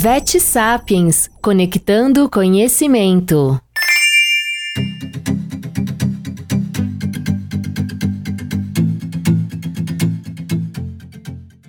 Vet Sapiens Conectando Conhecimento.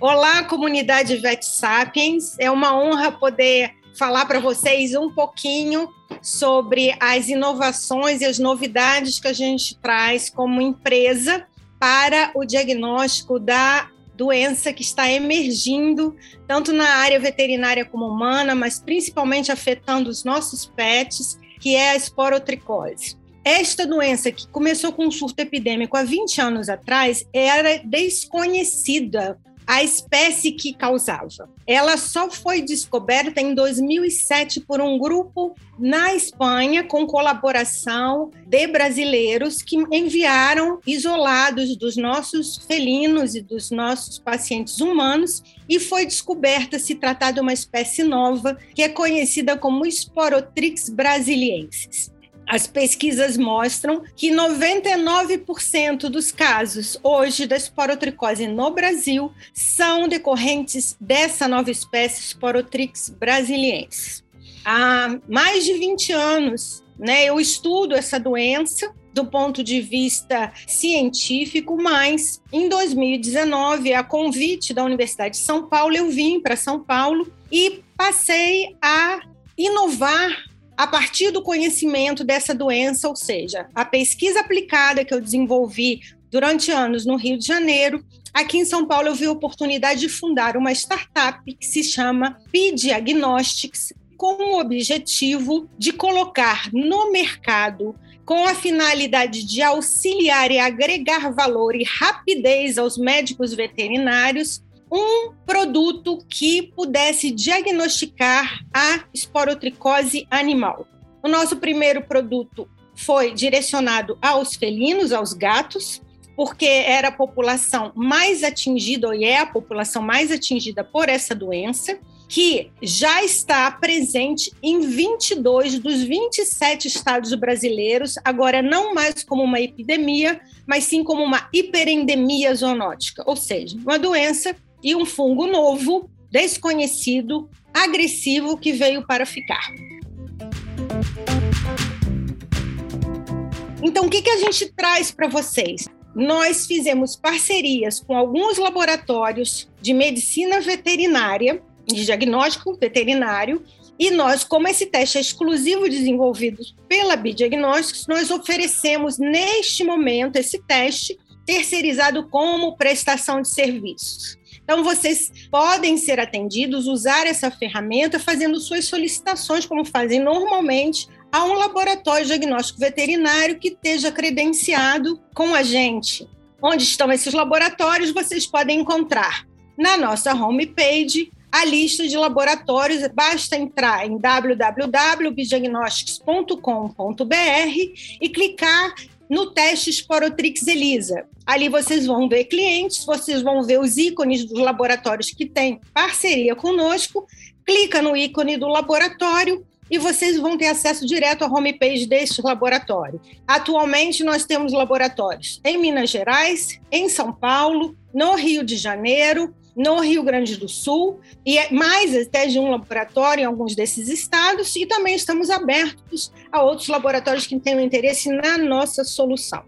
Olá, comunidade Vet Sapiens. É uma honra poder falar para vocês um pouquinho sobre as inovações e as novidades que a gente traz como empresa para o diagnóstico da doença que está emergindo tanto na área veterinária como humana, mas principalmente afetando os nossos pets, que é a esporotricose. Esta doença, que começou com um surto epidêmico há 20 anos atrás, era desconhecida a espécie que causava. Ela só foi descoberta em 2007 por um grupo na Espanha, com colaboração de brasileiros que enviaram isolados dos nossos felinos e dos nossos pacientes humanos, e foi descoberta se tratar de uma espécie nova que é conhecida como Sporotrix brasiliensis. As pesquisas mostram que 99% dos casos hoje da esporotricose no Brasil são decorrentes dessa nova espécie Sporotrix brasiliensis. Há mais de 20 anos, né, eu estudo essa doença do ponto de vista científico, mas em 2019, a convite da Universidade de São Paulo, eu vim para São Paulo e passei a inovar a partir do conhecimento dessa doença, ou seja, a pesquisa aplicada que eu desenvolvi durante anos no Rio de Janeiro, aqui em São Paulo eu vi a oportunidade de fundar uma startup que se chama P-Diagnostics, com o objetivo de colocar no mercado com a finalidade de auxiliar e agregar valor e rapidez aos médicos veterinários um produto que pudesse diagnosticar a esporotricose animal. O nosso primeiro produto foi direcionado aos felinos, aos gatos, porque era a população mais atingida, e é a população mais atingida por essa doença, que já está presente em 22 dos 27 estados brasileiros, agora não mais como uma epidemia, mas sim como uma hiperendemia zoonótica, ou seja, uma doença e um fungo novo, desconhecido, agressivo que veio para ficar. Então, o que, que a gente traz para vocês? Nós fizemos parcerias com alguns laboratórios de medicina veterinária, de diagnóstico veterinário, e nós, como esse teste é exclusivo desenvolvido pela Bidiagnósticos, nós oferecemos neste momento esse teste terceirizado como prestação de serviços. Então, vocês podem ser atendidos, usar essa ferramenta fazendo suas solicitações, como fazem normalmente, a um laboratório diagnóstico veterinário que esteja credenciado com a gente. Onde estão esses laboratórios, vocês podem encontrar na nossa homepage a lista de laboratórios. Basta entrar em www.bidiagnostics.com.br e clicar no teste Sporotrix ELISA. Ali vocês vão ver clientes, vocês vão ver os ícones dos laboratórios que têm parceria conosco, clica no ícone do laboratório e vocês vão ter acesso direto à homepage deste laboratório. Atualmente, nós temos laboratórios em Minas Gerais, em São Paulo, no Rio de Janeiro, no Rio Grande do Sul, e é mais até de um laboratório em alguns desses estados, e também estamos abertos a outros laboratórios que tenham interesse na nossa solução.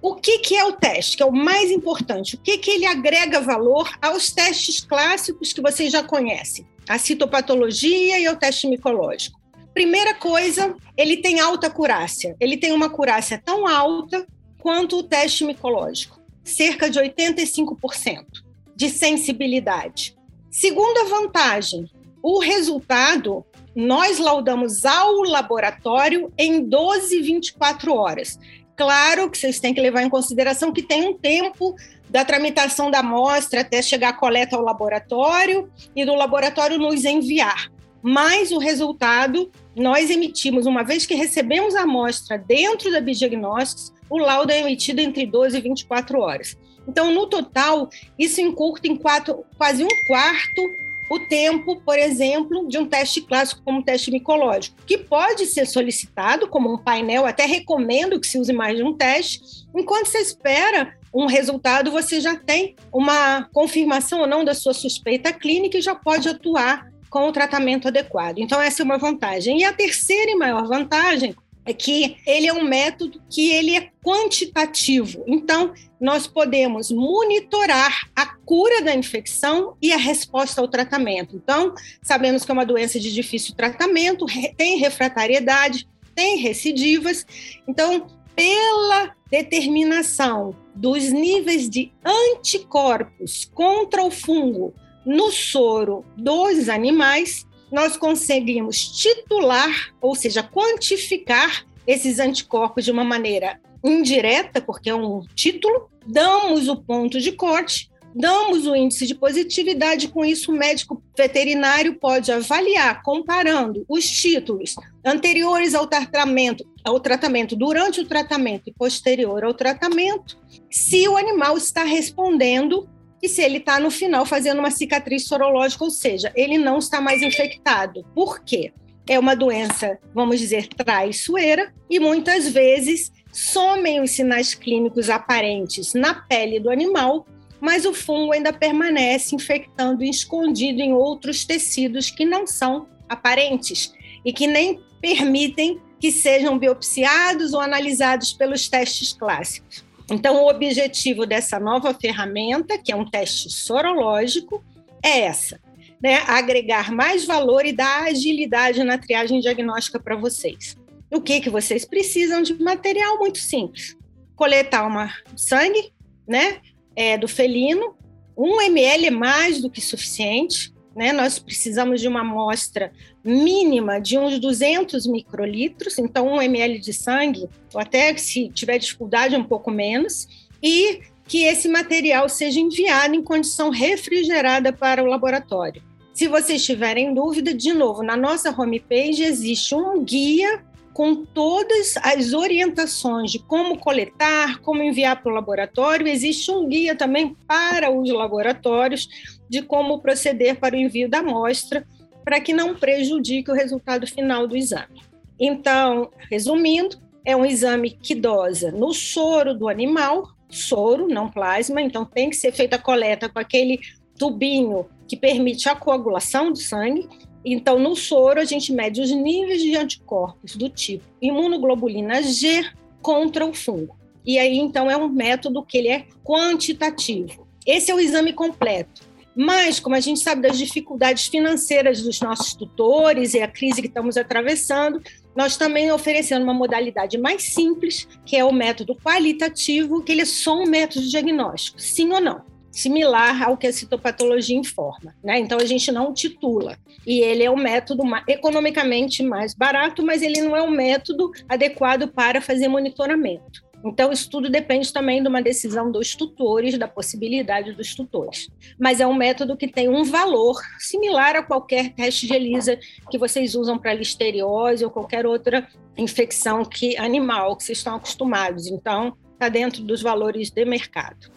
O que, que é o teste, que é o mais importante? O que, que ele agrega valor aos testes clássicos que vocês já conhecem? A citopatologia e o teste micológico. Primeira coisa, ele tem alta curácia. Ele tem uma curácia tão alta quanto o teste micológico, cerca de 85% de sensibilidade. Segunda vantagem, o resultado nós laudamos ao laboratório em 12, 24 horas. Claro que vocês têm que levar em consideração que tem um tempo da tramitação da amostra até chegar a coleta ao laboratório e do laboratório nos enviar. Mas o resultado nós emitimos, uma vez que recebemos a amostra dentro da Bidiagnósticos, o laudo é emitido entre 12 e 24 horas. Então, no total, isso encurta em quatro, quase um quarto o tempo, por exemplo, de um teste clássico como um teste micológico, que pode ser solicitado como um painel, até recomendo que se use mais de um teste. Enquanto você espera um resultado, você já tem uma confirmação ou não da sua suspeita clínica e já pode atuar com o tratamento adequado. Então, essa é uma vantagem. E a terceira e maior vantagem é que ele é um método que ele é quantitativo. Então, nós podemos monitorar a cura da infecção e a resposta ao tratamento. Então, sabemos que é uma doença de difícil tratamento, tem refratariedade, tem recidivas. Então, pela determinação dos níveis de anticorpos contra o fungo no soro dos animais, nós conseguimos titular, ou seja, quantificar esses anticorpos de uma maneira indireta, porque é um título, damos o ponto de corte, damos o índice de positividade, com isso o médico veterinário pode avaliar, comparando os títulos anteriores ao tratamento, ao tratamento, durante o tratamento e posterior ao tratamento, se o animal está respondendo e se ele está no final fazendo uma cicatriz sorológica, ou seja, ele não está mais infectado. Por quê? É uma doença, vamos dizer, traiçoeira, e muitas vezes somem os sinais clínicos aparentes na pele do animal, mas o fungo ainda permanece infectando e escondido em outros tecidos que não são aparentes e que nem permitem que sejam biopsiados ou analisados pelos testes clássicos. Então, o objetivo dessa nova ferramenta, que é um teste sorológico, é essa: né? agregar mais valor e dar agilidade na triagem diagnóstica para vocês. O que, que vocês precisam de material muito simples? Coletar uma sangue, né, é, do felino, um ml é mais do que suficiente, né? Nós precisamos de uma amostra mínima de uns 200 microlitros, então um ml de sangue, ou até se tiver dificuldade um pouco menos, e que esse material seja enviado em condição refrigerada para o laboratório. Se vocês tiverem dúvida, de novo, na nossa homepage existe um guia com todas as orientações de como coletar, como enviar para o laboratório. Existe um guia também para os laboratórios de como proceder para o envio da amostra, para que não prejudique o resultado final do exame. Então, resumindo, é um exame que dosa no soro do animal, soro, não plasma, então tem que ser feita a coleta com aquele tubinho que permite a coagulação do sangue então, no soro, a gente mede os níveis de anticorpos do tipo imunoglobulina G contra o fungo. E aí, então, é um método que ele é quantitativo. Esse é o exame completo. Mas, como a gente sabe das dificuldades financeiras dos nossos tutores e a crise que estamos atravessando, nós também oferecemos uma modalidade mais simples, que é o método qualitativo, que ele é só um método diagnóstico, sim ou não similar ao que a citopatologia informa. Né? Então, a gente não titula. E ele é um método economicamente mais barato, mas ele não é um método adequado para fazer monitoramento. Então, isso tudo depende também de uma decisão dos tutores, da possibilidade dos tutores. Mas é um método que tem um valor similar a qualquer teste de ELISA que vocês usam para listeriose ou qualquer outra infecção que animal que vocês estão acostumados. Então, está dentro dos valores de mercado.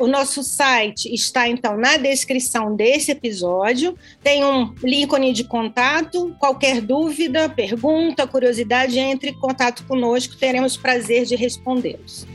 O nosso site está então na descrição desse episódio. Tem um ícone de contato. Qualquer dúvida, pergunta, curiosidade, entre em contato conosco. Teremos prazer de respondê-los.